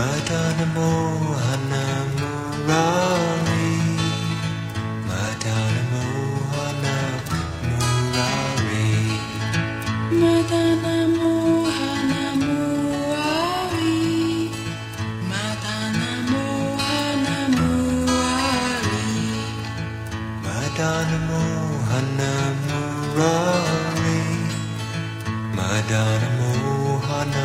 Madonna Mohana Murari Madonna Mohana Murari Madonna Mohana Murari Madonna Mohana Murari Madonna Mohana Murari Madonna Mohana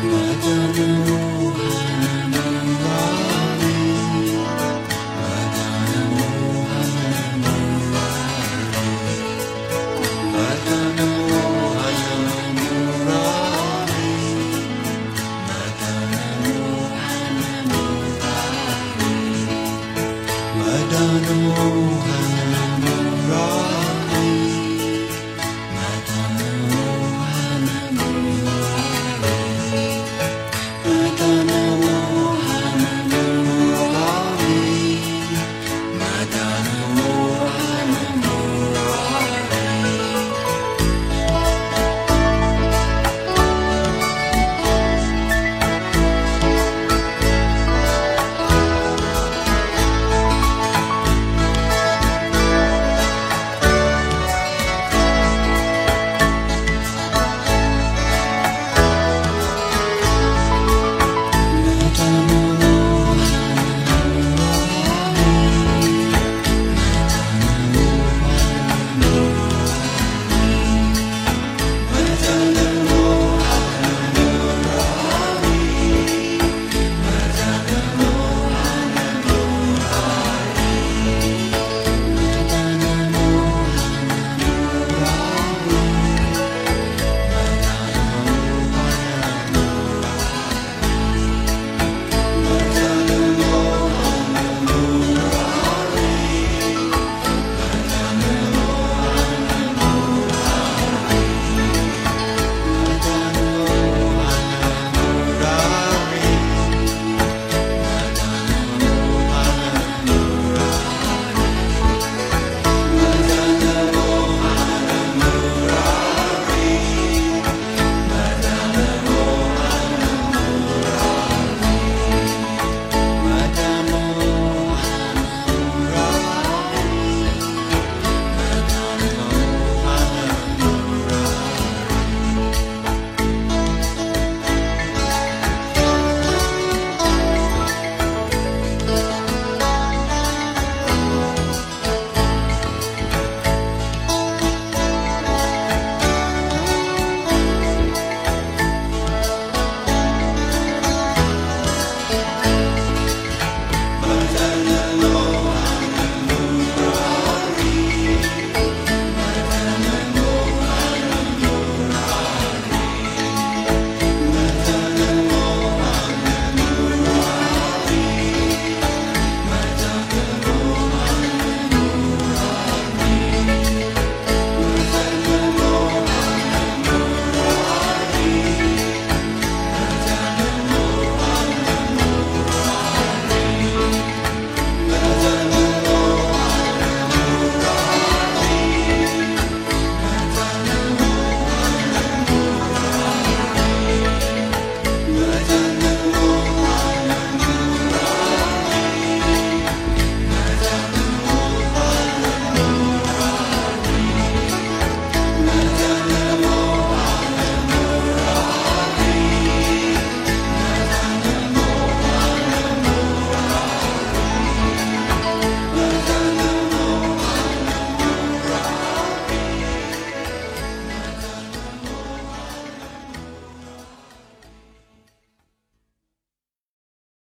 Madonna Muhammad